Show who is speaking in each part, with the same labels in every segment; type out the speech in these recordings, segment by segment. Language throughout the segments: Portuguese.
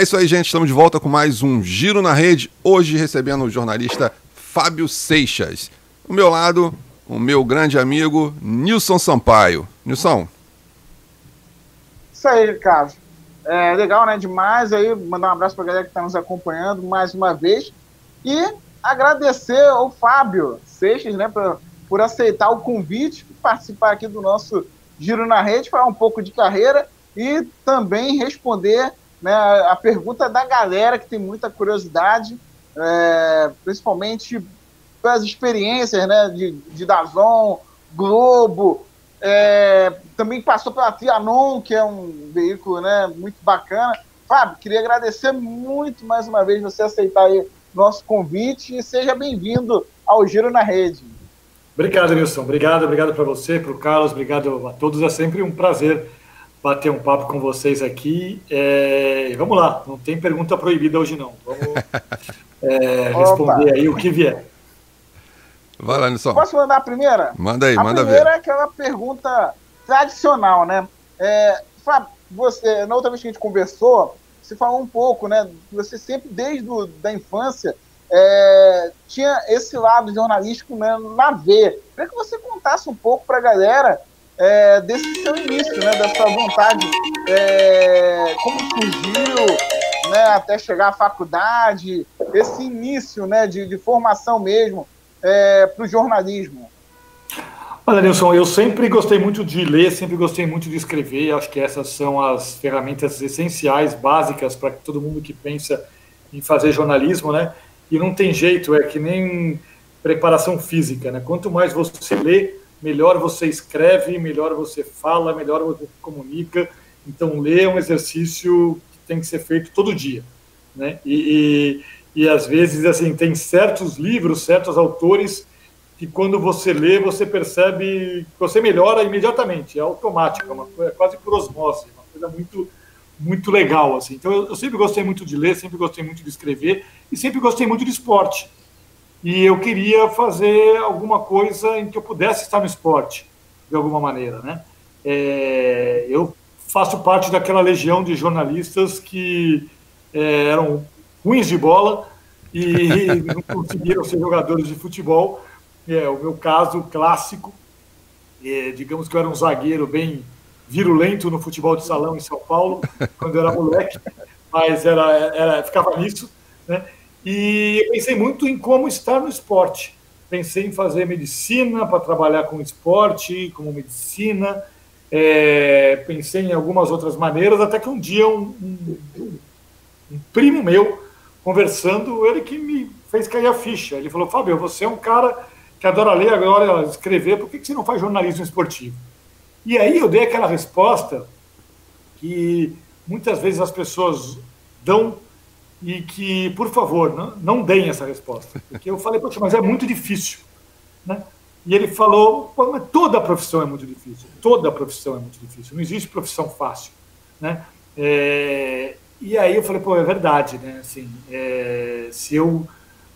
Speaker 1: É isso aí, gente. Estamos de volta com mais um Giro na Rede. Hoje recebendo o jornalista Fábio Seixas. Do meu lado, o meu grande amigo Nilson Sampaio. Nilson.
Speaker 2: Isso aí, Ricardo. É legal, né? Demais aí. Mandar um abraço para a galera que está nos acompanhando mais uma vez. E agradecer ao Fábio Seixas, né, por, por aceitar o convite, participar aqui do nosso Giro na Rede, falar um pouco de carreira e também responder né, a pergunta da galera que tem muita curiosidade, é, principalmente pelas experiências né, de, de Dazon, Globo, é, também passou pela Trianon, que é um veículo né, muito bacana. Fábio, queria agradecer muito mais uma vez você aceitar aí nosso convite e seja bem-vindo ao Giro na Rede.
Speaker 3: Obrigado, Nilson. Obrigado, obrigado para você, para o Carlos, obrigado a todos. É sempre um prazer bater um papo com vocês aqui. É, vamos lá, não tem pergunta proibida hoje não. Vamos é, responder aí o que vier.
Speaker 1: Vai lá, Nilson.
Speaker 2: Posso mandar a primeira?
Speaker 1: Manda aí,
Speaker 2: a
Speaker 1: manda ver.
Speaker 2: A primeira é aquela pergunta tradicional, né? É, Fábio, você, na outra vez que a gente conversou, você falou um pouco, né? Você sempre, desde do, da infância, é, tinha esse lado jornalístico né, na veia. Queria que você contasse um pouco para a galera é, desse seu início, né, da sua vontade, é, como surgiu, né, até chegar à faculdade, esse início né, de, de formação mesmo é, para o jornalismo.
Speaker 3: Olha, Nilson, eu sempre gostei muito de ler, sempre gostei muito de escrever. Acho que essas são as ferramentas essenciais, básicas para todo mundo que pensa em fazer jornalismo, né? E não tem jeito, é que nem preparação física, né? Quanto mais você lê, melhor você escreve, melhor você fala, melhor você comunica. Então, ler é um exercício que tem que ser feito todo dia. Né? E, e, e, às vezes, assim, tem certos livros, certos autores que quando você lê, você percebe que você melhora imediatamente, é automático, é uma coisa quase por osmose, uma coisa muito muito legal assim. Então eu, eu sempre gostei muito de ler, sempre gostei muito de escrever e sempre gostei muito de esporte e eu queria fazer alguma coisa em que eu pudesse estar no esporte, de alguma maneira, né? É, eu faço parte daquela legião de jornalistas que é, eram ruins de bola e não conseguiram ser jogadores de futebol. É, o meu caso clássico, é, digamos que eu era um zagueiro bem virulento no futebol de salão em São Paulo, quando eu era moleque, mas era, era ficava nisso, né? E pensei muito em como estar no esporte. Pensei em fazer medicina para trabalhar com esporte, como medicina. É, pensei em algumas outras maneiras, até que um dia um, um, um, primo meu, conversando, ele que me fez cair a ficha. Ele falou, Fábio, você é um cara que adora ler, adora escrever, por que você não faz jornalismo esportivo? E aí eu dei aquela resposta que muitas vezes as pessoas dão e que, por favor, não, não deem essa resposta. Porque eu falei, poxa, mas é muito difícil. Né? E ele falou, mas toda profissão é muito difícil, toda profissão é muito difícil, não existe profissão fácil. Né? É, e aí eu falei, pô, é verdade, né? Assim, é, se eu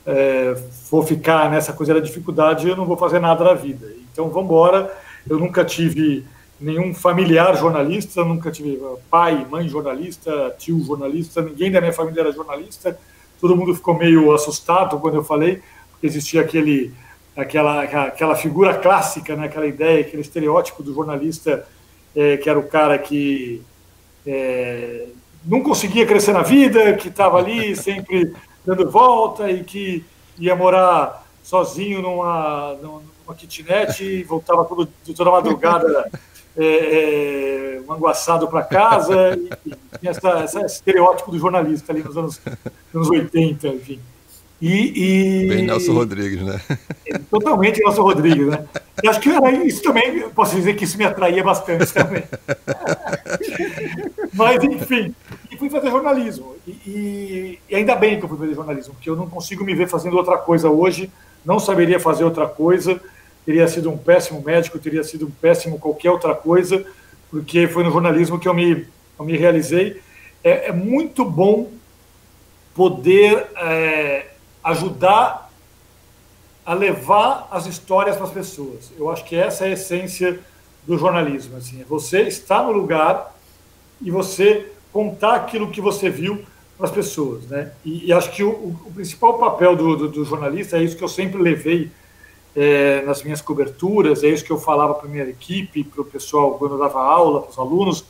Speaker 3: é, for ficar nessa coisa da dificuldade, eu não vou fazer nada na vida. Então, vamos embora. Eu nunca tive nenhum familiar jornalista, nunca tive pai, mãe jornalista, tio jornalista, ninguém da minha família era jornalista. Todo mundo ficou meio assustado quando eu falei, porque existia aquele, aquela, aquela figura clássica, né, aquela ideia, aquele estereótipo do jornalista é, que era o cara que é, não conseguia crescer na vida, que estava ali sempre dando volta e que ia morar sozinho numa, numa kitnet e voltava todo, toda madrugada é, é, manguaçado para casa, e, tinha essa, esse estereótipo do jornalista ali nos anos, anos 80, enfim.
Speaker 1: E, e, Bem Nelson Rodrigues, né?
Speaker 3: Totalmente Nelson Rodrigues, né? E acho que era isso também, posso dizer que isso me atraía bastante também. Mas, enfim, e fui fazer jornalismo. E, e, e, ainda bem que eu fui fazer jornalismo, porque eu não consigo me ver fazendo outra coisa hoje, não saberia fazer outra coisa teria sido um péssimo médico, teria sido um péssimo qualquer outra coisa, porque foi no jornalismo que eu me, eu me realizei. É, é muito bom poder é, ajudar a levar as histórias para as pessoas. Eu acho que essa é a essência do jornalismo. Assim, é você estar no lugar e você contar aquilo que você viu para as pessoas. Né? E, e acho que o, o, principal papel do, do, do, jornalista é isso que eu sempre levei é, nas minhas coberturas, é isso que eu falava para a minha equipe, para o pessoal quando eu dava aula, para os alunos.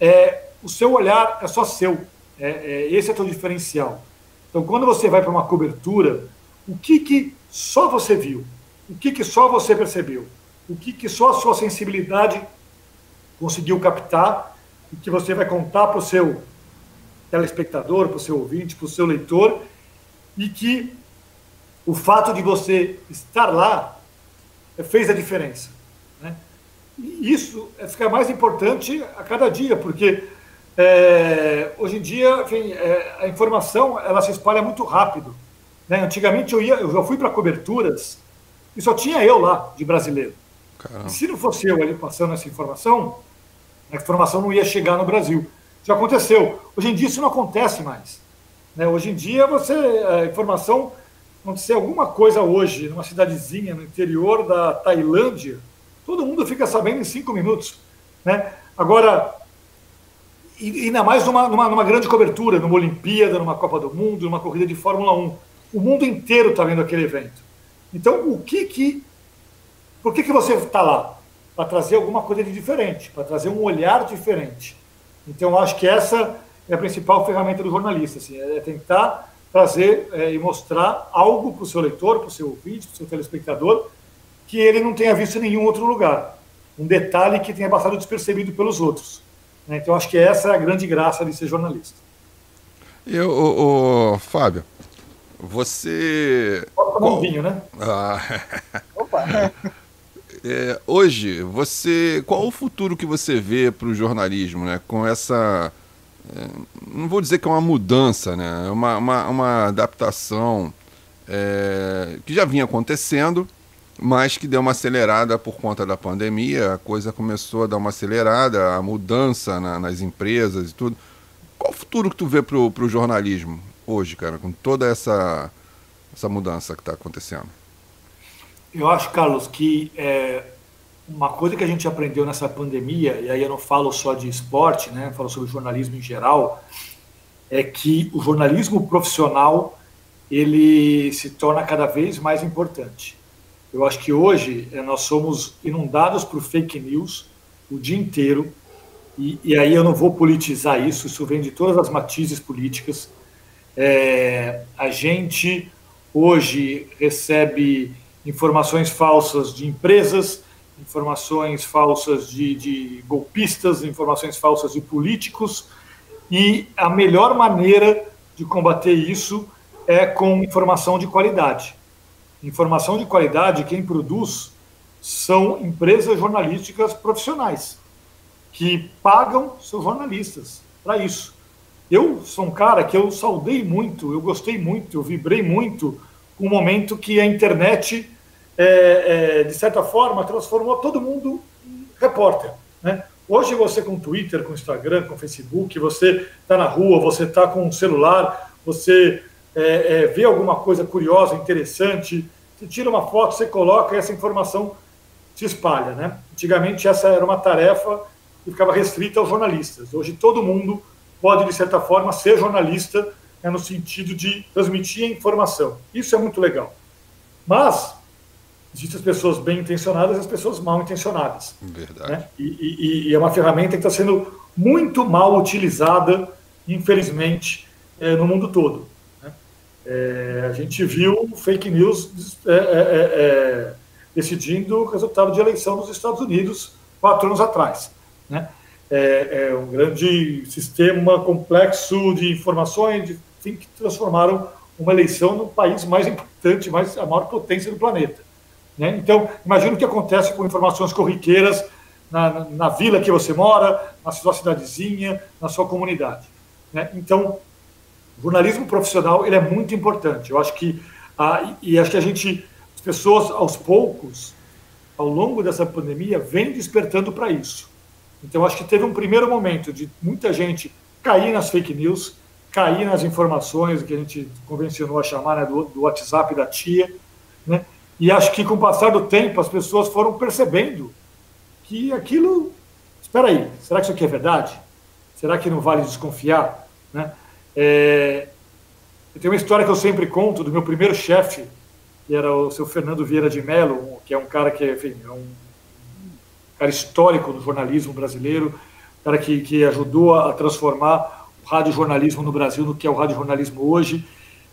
Speaker 3: É, o seu olhar é só seu. É, é, esse é o teu diferencial. Então, quando você vai para uma cobertura, o que, que só você viu? O que, que só você percebeu? O que, que só a sua sensibilidade conseguiu captar e que você vai contar para o seu telespectador, para o seu ouvinte, para o seu leitor, e que o fato de você estar lá fez a diferença. Né? E isso fica mais importante a cada dia, porque é, hoje em dia enfim, é, a informação ela se espalha muito rápido. Né? Antigamente eu, ia, eu já fui para coberturas e só tinha eu lá de brasileiro. Se não fosse eu ali passando essa informação, a informação não ia chegar no Brasil já aconteceu. Hoje em dia isso não acontece mais. Né? Hoje em dia você a informação acontecer alguma coisa hoje numa cidadezinha no interior da Tailândia, todo mundo fica sabendo em cinco minutos, né? Agora e ainda mais numa, numa, numa grande cobertura, numa Olimpíada, numa Copa do Mundo, numa corrida de Fórmula 1. O mundo inteiro está vendo aquele evento. Então, o que que. Por que, que você está lá? Para trazer alguma coisa de diferente, para trazer um olhar diferente. Então, acho que essa é a principal ferramenta do jornalista, assim, é tentar trazer é, e mostrar algo para o seu leitor, para o seu ouvinte, para o seu telespectador, que ele não tenha visto em nenhum outro lugar. Um detalhe que tenha passado despercebido pelos outros. Né? Então, acho que essa é a grande graça de ser jornalista.
Speaker 1: E o, o Fábio, você.
Speaker 3: Pode um vinho, né?
Speaker 1: Ah. Opa! É, hoje, você, qual o futuro que você vê para o jornalismo, né? Com essa, não vou dizer que é uma mudança, né? É uma, uma, uma adaptação é, que já vinha acontecendo, mas que deu uma acelerada por conta da pandemia. A coisa começou a dar uma acelerada, a mudança na, nas empresas e tudo. Qual o futuro que tu vê para o jornalismo hoje, cara, com toda essa, essa mudança que está acontecendo?
Speaker 3: Eu acho, Carlos, que é, uma coisa que a gente aprendeu nessa pandemia, e aí eu não falo só de esporte, né, falo sobre jornalismo em geral, é que o jornalismo profissional ele se torna cada vez mais importante. Eu acho que hoje é, nós somos inundados por fake news o dia inteiro, e, e, aí eu não vou politizar isso, isso vem de todas as matizes políticas. É, a gente hoje recebe informações falsas de empresas, informações falsas de, de golpistas, informações falsas de políticos, e a melhor maneira de combater isso é com informação de qualidade. Informação de qualidade, quem produz são empresas jornalísticas profissionais, que pagam seus jornalistas para isso. Eu sou um cara que eu saudei muito, eu gostei muito, eu vibrei muito com o momento que a internet é, é, de certa forma, transformou todo mundo em repórter. Né? Hoje você com Twitter, com Instagram, com Facebook, você está na rua, você está com um celular, você é, é, vê alguma coisa curiosa, interessante, você tira uma foto, você coloca e essa informação se espalha. Né? Antigamente essa era uma tarefa que ficava restrita aos jornalistas. Hoje todo mundo pode, de certa forma, ser jornalista né, no sentido de transmitir a informação. Isso é muito legal. Mas Existem as pessoas bem intencionadas e as pessoas mal intencionadas.
Speaker 1: Verdade.
Speaker 3: Né? E, e, e, é uma ferramenta que está sendo muito mal utilizada, infelizmente, é, no mundo todo. Né? É, a gente viu fake news é, decidindo o resultado de eleição nos Estados Unidos quatro anos atrás. Né? É, um grande sistema complexo de informações de, enfim, que transformaram uma eleição no país mais importante, mais, a maior potência do planeta. Né? Então, imagina o que acontece com informações corriqueiras na, na, na, vila que você mora, na sua cidadezinha, na sua comunidade. Né? Então, jornalismo profissional ele é muito importante. Eu acho que e acho que a gente, as pessoas aos poucos, ao longo dessa pandemia, vêm despertando para isso. Então, acho que teve um primeiro momento de muita gente cair nas fake news, cair nas informações que a gente convencionou a chamar né, do, do WhatsApp da tia, né? E acho que com o passar do tempo as pessoas foram percebendo que aquilo. Espera aí, será que isso aqui é verdade? Será que não vale desconfiar? Né? É, tenho uma história que eu sempre conto do meu primeiro chefe, que era o seu Fernando Vieira de Mello, que é um cara que enfim, é um cara histórico no jornalismo brasileiro, cara que, que ajudou a transformar o radiojornalismo no Brasil no que é o radiojornalismo hoje.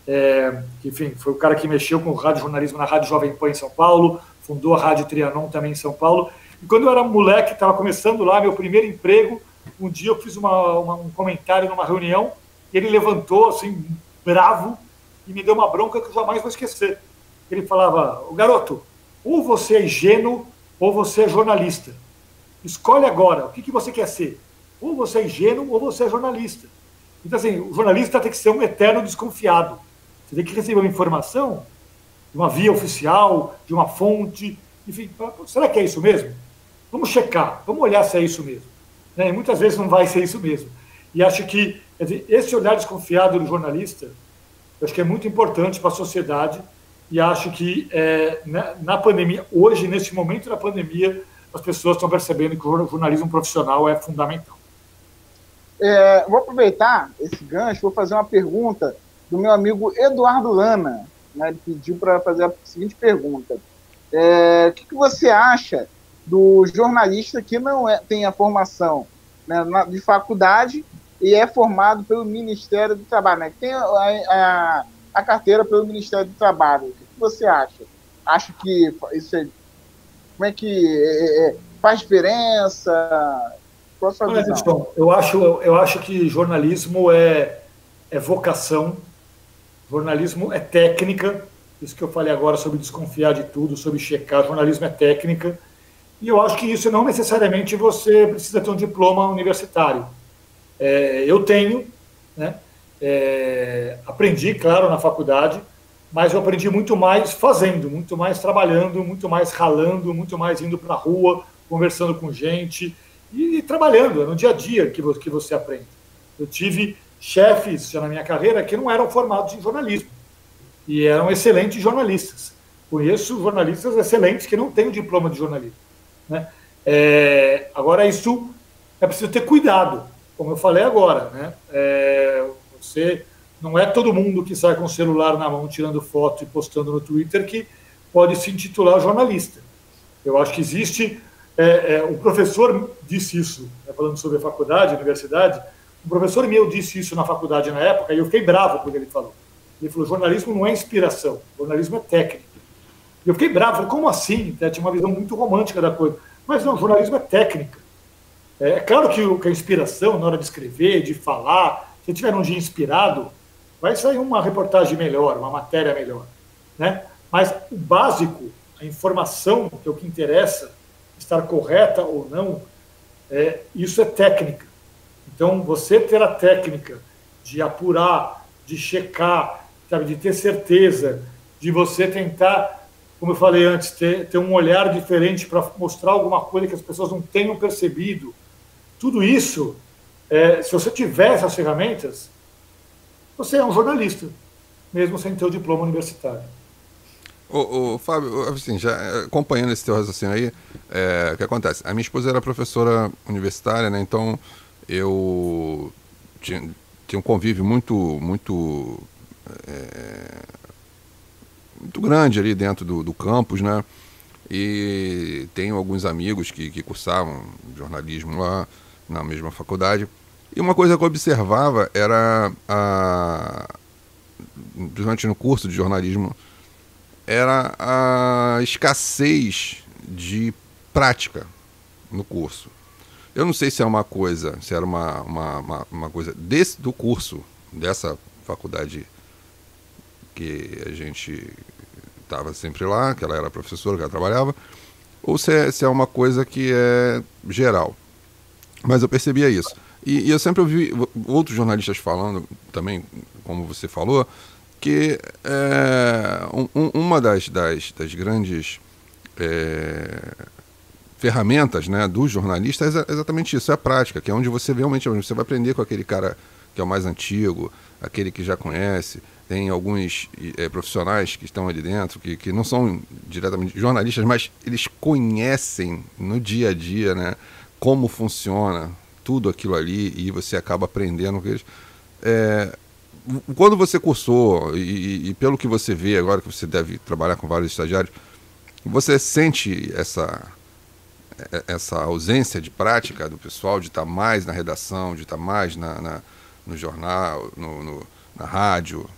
Speaker 3: É, enfim, foi o cara que mexeu com o radiojornalismo na Rádio Jovem Pan em São Paulo, fundou a Rádio Trianon também em São Paulo. E quando eu era moleque, estava começando lá, meu primeiro emprego, um dia eu fiz uma, uma, um comentário numa reunião, e ele levantou, assim, bravo, e me deu uma bronca que eu jamais vou esquecer. Ele falava, o garoto, ou você é ingênuo, ou você é jornalista. Escolhe agora, o que, que você quer ser? Ou você é ingênuo, ou você é jornalista. Então, assim, o jornalista tem que ser um eterno desconfiado. Você tem que receber uma informação de uma via oficial, de uma fonte, enfim, será que é isso mesmo? Vamos checar, vamos olhar se é isso mesmo. Né? E muitas vezes não vai ser isso mesmo. E acho que dizer, esse olhar desconfiado do jornalista, acho que é muito importante para a sociedade e acho que é, na, na, pandemia, hoje, nesse momento da pandemia, as pessoas estão percebendo que o jornalismo profissional é fundamental.
Speaker 2: É, vou aproveitar esse gancho, vou fazer uma pergunta do meu amigo Eduardo Lana. Né, ele pediu para fazer a seguinte pergunta: é, O que, que, você acha do jornalista que não é, tem a formação né, de faculdade e é formado pelo Ministério do Trabalho, né, tem a, a, a, carteira pelo Ministério do Trabalho? O que, que você acha? Acha que isso é. Como é que é, é, faz diferença?
Speaker 3: Qual a sua Olha, visão? eu acho, eu acho que jornalismo é, é vocação, jornalismo é técnica, isso que eu falei agora sobre desconfiar de tudo, sobre checar, jornalismo é técnica, e eu acho que isso não necessariamente você precisa ter um diploma universitário. É, eu tenho, né, é, aprendi, claro, na faculdade, mas eu aprendi muito mais fazendo, muito mais trabalhando, muito mais ralando, muito mais indo para a rua, conversando com gente, e, e trabalhando, é no dia a dia que, que você aprende. Eu tive chefes já na minha carreira que não eram formados em jornalismo e eram excelentes jornalistas. Conheço jornalistas excelentes que não têm o diploma de jornalismo. Né? É, agora, isso é preciso ter cuidado, como eu falei agora. Né? É, você não é todo mundo que sai com o celular na mão tirando foto e postando no Twitter que pode se intitular jornalista. Eu acho que existe é, é, o professor disse isso, né, falando sobre a faculdade, a universidade. Um professor meu disse isso na faculdade na época e eu fiquei bravo quando ele falou. Ele falou: jornalismo não é inspiração, jornalismo é técnica. E eu fiquei bravo, falei, como assim? Né, tinha uma visão muito romântica da coisa. Mas não, jornalismo é técnica. É, é claro que, a inspiração, na hora de escrever, de falar, se tiver um dia inspirado, vai sair uma reportagem melhor, uma matéria melhor. Né? Mas o básico, a informação, que é o que interessa, estar correta ou não, é, isso é técnica. Então, você ter a técnica de apurar, de checar, sabe, de ter certeza, de você tentar, como eu falei antes, ter, ter um olhar diferente para mostrar alguma coisa que as pessoas não tenham percebido. Tudo isso, é, se você tiver essas ferramentas, você é um jornalista, mesmo sem ter o diploma universitário.
Speaker 1: Ô, Fábio, assim, já é, acompanhando esse teu raciocínio aí, é, o que acontece? A minha esposa era professora universitária, né? Então eu tinha, tinha um convívio muito, muito, é, muito grande ali dentro do, do campus, né? E tenho alguns amigos que, que cursavam jornalismo lá na mesma faculdade. E uma coisa que eu observava era, a, no curso de jornalismo, era a escassez de prática no curso. Eu não sei se é uma coisa, se era uma, uma, uma, uma coisa desse, do curso, dessa faculdade que a gente estava sempre lá, que ela era professora, que ela trabalhava, ou se é, se é uma coisa que é geral. Mas eu percebia isso. E, e eu sempre ouvi outros jornalistas falando também, como você falou, que é, um, uma das, das, das grandes é, ferramentas né, dos jornalistas é exatamente isso, é a prática, que é onde você realmente você vai aprender com aquele cara que é o mais antigo, aquele que já conhece. Tem alguns é, profissionais que estão ali dentro, que, que não são diretamente jornalistas, mas eles conhecem no dia a dia né, como funciona tudo aquilo ali e você acaba aprendendo com eles. É, quando você cursou, e, e, pelo que você vê agora, que você deve trabalhar com vários estagiários, você sente essa, essa ausência de prática do pessoal, de estar mais na redação, de estar mais na, na no jornal, no, no, na rádio?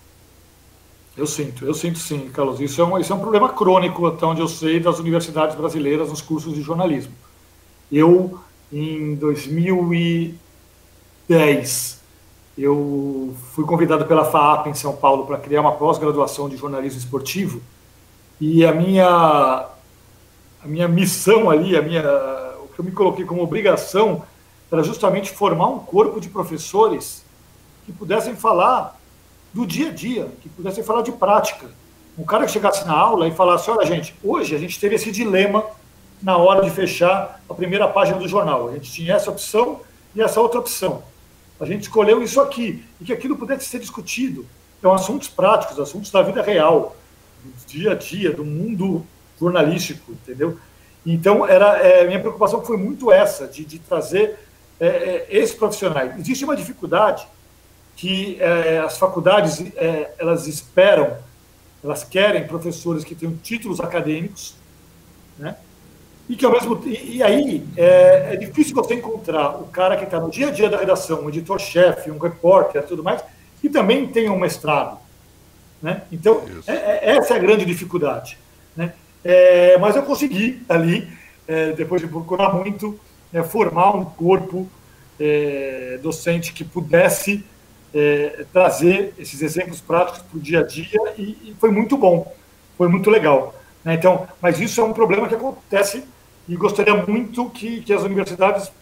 Speaker 3: Eu sinto, eu sinto sim, Carlos. Isso é, um, isso é um problema crônico, até onde eu sei, das universidades brasileiras nos cursos de jornalismo. Eu, em 2010, eu fui convidado pela FAAP em São Paulo para criar uma pós-graduação de jornalismo esportivo e a minha a minha missão ali, a minha o que eu me coloquei como obrigação era justamente formar um corpo de professores que pudessem falar do dia a dia, que pudessem falar de prática. Um cara que chegasse na aula e falasse: olha, gente, hoje a gente teve esse dilema na hora de fechar a primeira página do jornal. A gente tinha essa opção e essa outra opção. A gente escolheu isso aqui, e que aquilo pudesse ser discutido. Então, assuntos práticos, assuntos da vida real, do dia a dia, do mundo jornalístico, entendeu? Então, era, é, minha preocupação foi muito essa, de, de trazer é, é, esses profissionais. Existe uma dificuldade que é, as faculdades é, elas esperam, elas querem professores que tenham títulos acadêmicos, né? E que ao mesmo e, e aí é, é, difícil você encontrar o cara que está no dia a dia da redação, um editor-chefe, um repórter, tudo mais, que também tenha um mestrado, né? Então essa é a grande dificuldade? É, mas eu consegui ali, é, depois de procurar muito, é, formar um corpo docente que pudesse trazer esses exemplos práticos para o dia a dia e, e foi muito bom, foi muito legal. Né? Então, mas isso é um problema que acontece e gostaria muito que, que as universidades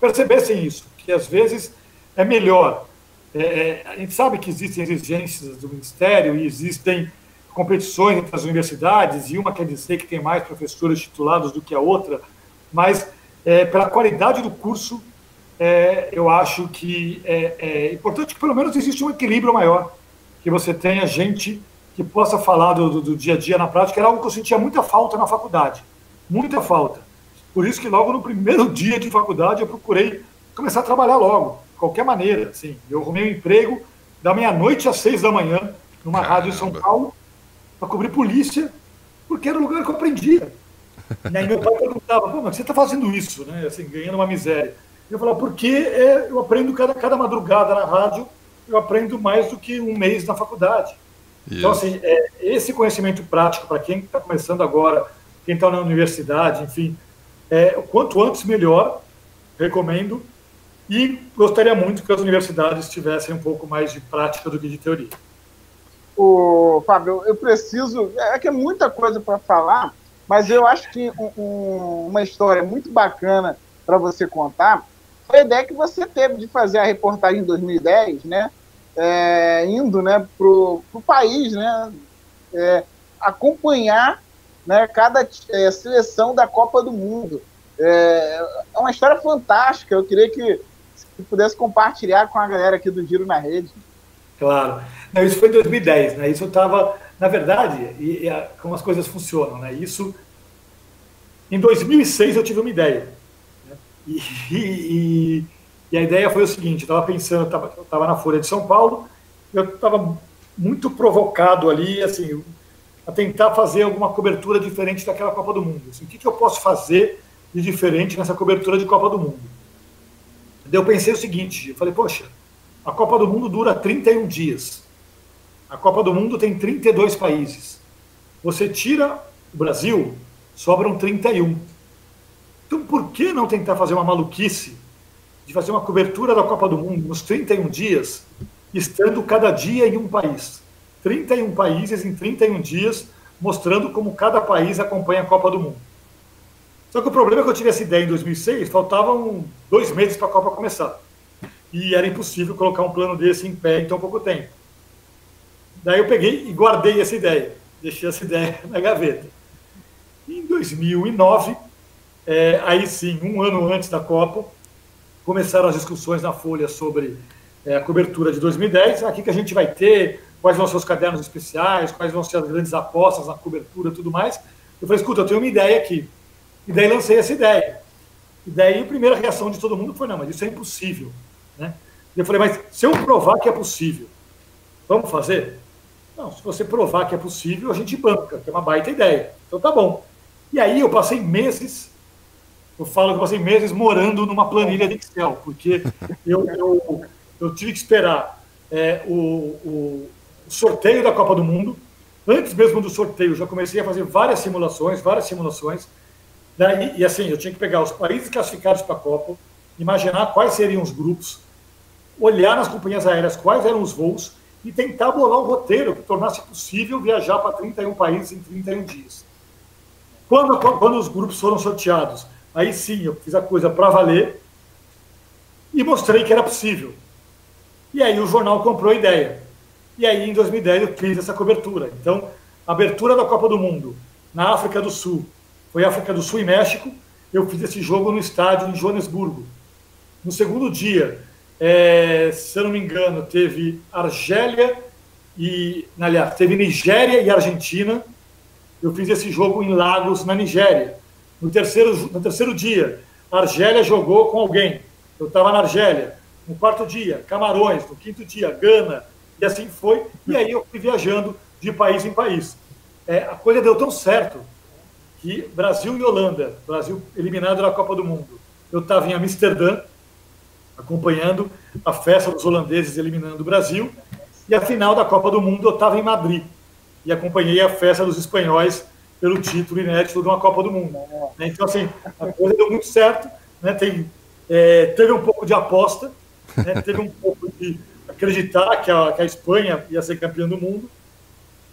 Speaker 3: percebessem isso, que às vezes é melhor. É, é, a gente sabe que existem exigências do Ministério e existem competições entre as universidades, e uma quer dizer que tem mais professores titulados do que a outra, mas é, pela qualidade do curso, é, eu acho que é, é, importante que pelo menos exista um equilíbrio maior, que você tenha gente que possa falar do, do, do dia a dia na prática, era algo que eu sentia muita falta na faculdade muita falta. Por isso que logo no primeiro dia de faculdade eu procurei começar a trabalhar logo, de qualquer maneira. Assim, eu arrumei um emprego da meia-noite às seis da manhã, numa Caramba. rádio em São Paulo, para cobrir polícia, porque era o lugar que eu aprendia. E aí meu pai perguntava, Pô, mas você está fazendo isso, né? Assim, ganhando uma miséria. Eu falava, porque é, eu aprendo cada, cada madrugada na rádio, eu aprendo mais do que um mês na faculdade. Isso. Então, assim, é, esse conhecimento prático, para quem está começando agora quem está na universidade, enfim. É, quanto antes, melhor, recomendo. E gostaria muito que as universidades tivessem um pouco mais de prática do que de teoria.
Speaker 2: O Fábio, eu preciso. É que é muita coisa para falar, mas eu acho que um, um, uma história muito bacana para você contar foi a ideia que você teve de fazer a reportagem em 2010, né? É, indo né, para o país, né? É, acompanhar né, cada é, seleção da Copa do Mundo. É, é, uma história fantástica. Eu queria que pudesse compartilhar com a galera aqui do Giro na Rede.
Speaker 3: Claro. Não, isso foi em 2010, né? Isso eu estava, na verdade, e, e, como as coisas funcionam, né? Isso, em 2006 eu tive uma ideia. Né? E, e, e, a ideia foi o seguinte, eu estava pensando, eu estava na Folha de São Paulo, eu estava muito provocado ali, assim, a tentar fazer alguma cobertura diferente daquela Copa do Mundo. Assim, o que, que eu posso fazer de diferente nessa cobertura de Copa do Mundo? Eu pensei o seguinte, eu falei, poxa, a Copa do Mundo dura 31 dias. A Copa do Mundo tem 32 países. Você tira o Brasil, sobram 31. Então por que não tentar fazer uma maluquice de fazer uma cobertura da Copa do Mundo nos 31 dias, estando cada dia em um país? 31 países em 31 dias, mostrando como cada país acompanha a Copa do Mundo. Só que o problema é que eu tive essa ideia em 2006, faltavam dois meses para a Copa começar. E era impossível colocar um plano desse em pé em tão pouco tempo. Daí eu peguei e guardei essa ideia, deixei essa ideia na gaveta. Em 2009, é, aí sim, um ano antes da Copa, começaram as discussões na Folha sobre é, a cobertura de 2010. Aqui que a gente vai ter quais vão ser os cadernos especiais, quais vão ser as grandes apostas na cobertura tudo mais. Eu falei, escuta, eu tenho uma ideia aqui. E daí lancei essa ideia. E daí a primeira reação de todo mundo foi, não, mas isso é impossível. Né? Eu falei, mas se eu provar que é possível, Vamos fazer? Não, se você provar que é possível, a gente banca, que é uma baita ideia. Então tá bom. E aí eu passei meses, eu falo que eu passei meses morando numa planilha de Excel, porque eu, eu, eu tive que esperar é, o, o, sorteio da Copa do Mundo. Antes mesmo do sorteio, já comecei a fazer várias simulações, várias simulações. Né? E assim, eu tinha que pegar os países classificados para a Copa, imaginar quais seriam os grupos, olhar nas companhias aéreas quais eram os voos e tentar bolar um roteiro que tornasse possível viajar para 31 países em 31 dias. Quando, quando os grupos foram sorteados, aí sim eu fiz a coisa para valer e mostrei que era possível. E aí o jornal comprou a ideia. E aí em 2010 eu fiz essa cobertura. Então, abertura da Copa do Mundo na África do Sul, foi África do Sul e México, eu fiz esse jogo no estádio em Joanesburgo. No segundo dia, é, se eu não me engano, teve Argélia e, aliás, teve Nigéria e Argentina. Eu fiz esse jogo em Lagos, na Nigéria. No terceiro, no terceiro dia, Argélia jogou com alguém. Eu estava na Argélia. No quarto dia, Camarões. No quinto dia, Gana. E assim foi. E aí eu fui viajando de país em país. É, a coisa deu tão certo que Brasil e Holanda, Brasil eliminado da Copa do Mundo. Eu estava em Amsterdã, acompanhando a festa dos holandeses eliminando o Brasil. E a final da Copa do Mundo eu estava em Madrid e acompanhei a festa dos espanhóis pelo título inédito de uma Copa do Mundo. Né? Então, assim, a coisa deu muito certo. Né? Tem, é, teve um pouco de aposta, né? teve um pouco de acreditar que a, que a Espanha ia ser campeã do mundo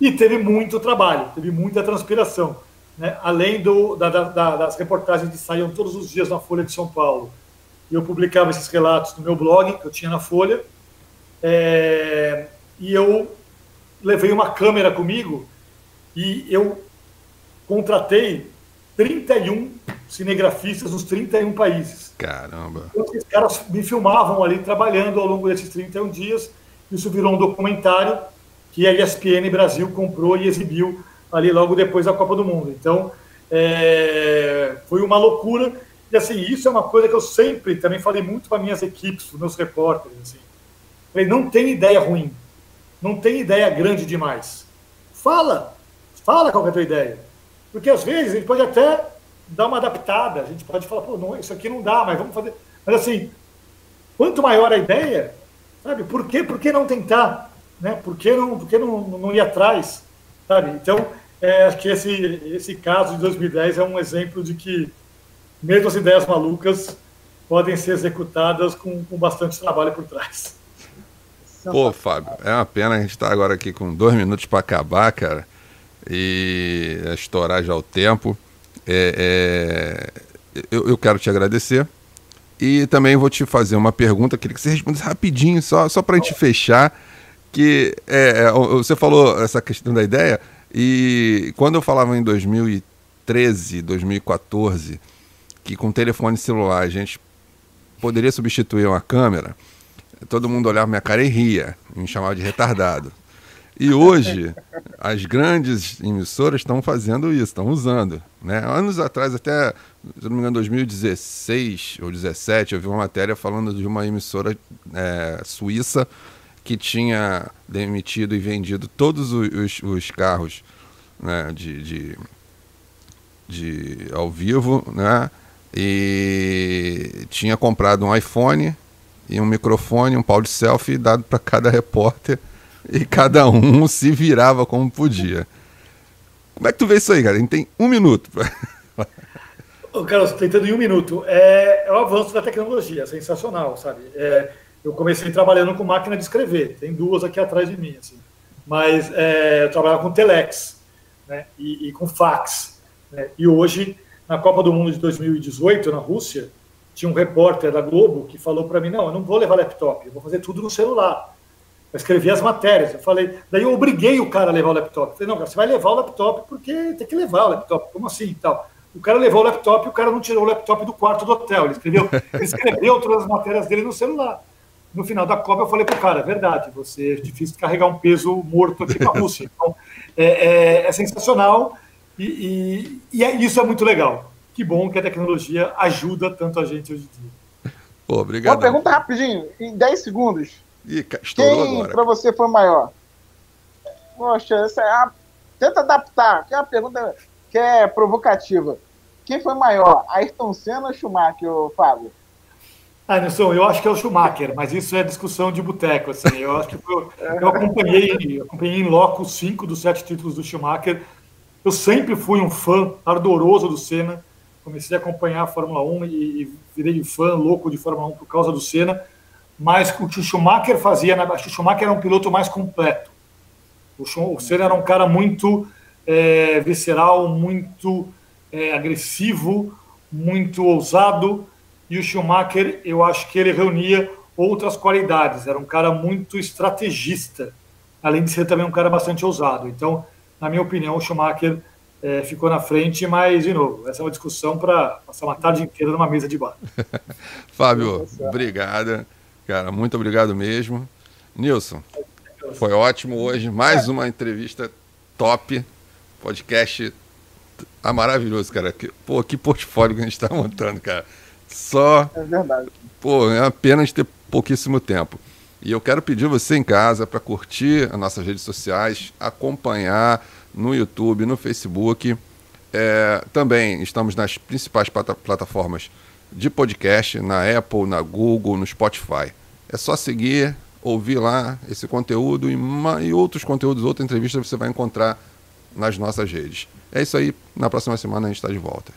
Speaker 3: e teve muito trabalho, teve muita transpiração. Né? Além do, da, da, das reportagens que saíam todos os dias na Folha de São Paulo, eu publicava esses relatos no meu blog, que eu tinha na Folha, é, e eu levei uma câmera comigo e eu contratei 31 cinegrafistas nos 31 países.
Speaker 1: Caramba!
Speaker 3: Então, esses caras me filmavam ali trabalhando ao longo desses 31 dias. Isso virou um documentário que a ESPN Brasil comprou e exibiu ali logo depois da Copa do Mundo. Então, é, foi uma loucura assim, isso é uma coisa que eu sempre também falei muito para minhas equipes, para meus repórteres. Assim. Falei, não tem ideia ruim, não tem ideia grande demais. Fala, fala qual é a tua ideia. Porque às vezes a gente pode até dar uma adaptada, a gente pode falar, pô, não, isso aqui não dá, mas vamos fazer. Mas assim, quanto maior a ideia, sabe, por que, por que não tentar? Né? Por que não, por que não, não ir atrás? Sabe? Então, é, acho que esse, esse caso de 2010 é um exemplo de que mesmo as ideias malucas podem ser executadas com, com bastante trabalho por trás.
Speaker 1: Pô, Fábio, é uma pena a gente estar tá agora aqui com dois minutos para acabar, cara, e estourar já o tempo. É, é, eu, eu, quero te agradecer e também vou te fazer uma pergunta, queria que você respondesse rapidinho, só, só para a gente fechar, que é, é você falou essa questão da ideia, e quando eu falava em 2013, 2014 que com telefone celular a gente poderia substituir uma câmera, todo mundo olhava minha cara e ria, me chamava de retardado. E hoje, as grandes emissoras estão fazendo isso, estão usando. Né? Anos atrás, até, se não me engano, 2016 ou 2017, eu vi uma matéria falando de uma emissora é, suíça que tinha demitido e vendido todos os, os carros né, de, de, de ao vivo, né? E tinha comprado um iPhone e um microfone, um pau de selfie dado para cada repórter e cada um se virava como podia. Como é que tu vê isso aí, cara? A gente tem um minuto.
Speaker 3: Ô, Carlos, tentando em um minuto. É, é o avanço da tecnologia, sensacional, sabe? É, eu comecei trabalhando com máquina de escrever, tem duas aqui atrás de mim, assim. Mas é, eu trabalhava com telex né? e, e com fax. Né? E hoje na Copa do Mundo de 2018, na Rússia, tinha um repórter da Globo que falou para mim: não, eu não vou levar laptop, eu vou fazer tudo no celular. Eu escrevi as matérias. Eu falei, daí eu obriguei o cara a levar o laptop. Eu falei, não, cara, você vai levar o laptop porque tem que levar o laptop. Como assim? Tal. O cara levou o laptop e o cara não tirou o laptop do quarto do hotel. Ele escreveu, ele escreveu todas as matérias dele no celular. No final da Copa, eu falei para o cara: é verdade, você é difícil carregar um peso morto aqui para a Rússia. Então, é, é, é sensacional. E, e, e é, isso é muito legal. Que bom que a tecnologia ajuda tanto a gente hoje em dia.
Speaker 1: Pô, obrigado.
Speaker 2: Uma pergunta rapidinho, em 10 segundos.
Speaker 1: Ih,
Speaker 2: Quem para você foi maior? Poxa, essa é a... tenta adaptar, que é uma pergunta que é provocativa. Quem foi maior, Ayrton Senna ou Schumacher, Fábio?
Speaker 3: Ah, Nilson, eu acho que é o Schumacher, mas isso é discussão de boteco, assim. Eu acho que eu, eu acompanhei, acompanhei em loco cinco dos sete títulos do Schumacher. Eu sempre fui um fã ardoroso do Senna. Comecei a acompanhar a Fórmula 1 e virei fã louco de Fórmula 1 por causa do Senna. Mas o que o Schumacher fazia, o Schumacher era um piloto mais completo. O Senna era um cara muito é, visceral, muito é, agressivo, muito ousado e o Schumacher, eu acho que ele reunia outras qualidades. Era um cara muito estrategista, além de ser também um cara bastante ousado. Então, na minha opinião, o Schumacher é, ficou na frente, mas, de novo, essa é uma discussão para passar uma tarde inteira numa mesa de bar.
Speaker 1: Fábio, obrigada. Cara, muito obrigado mesmo. Nilson, foi ótimo hoje. Mais uma entrevista top. Podcast ah, maravilhoso, cara. Que, pô, que portfólio que a gente está montando, cara. Só.
Speaker 2: É verdade.
Speaker 1: Pô, é uma pena de ter pouquíssimo tempo. E eu quero pedir você em casa para curtir as nossas redes sociais, acompanhar no YouTube, no Facebook. É, também estamos nas principais plataformas de podcast, na Apple, na Google, no Spotify. É só seguir, ouvir lá esse conteúdo e, e outros conteúdos, outras entrevistas você vai encontrar nas nossas redes. É isso aí. Na próxima semana a gente está de volta.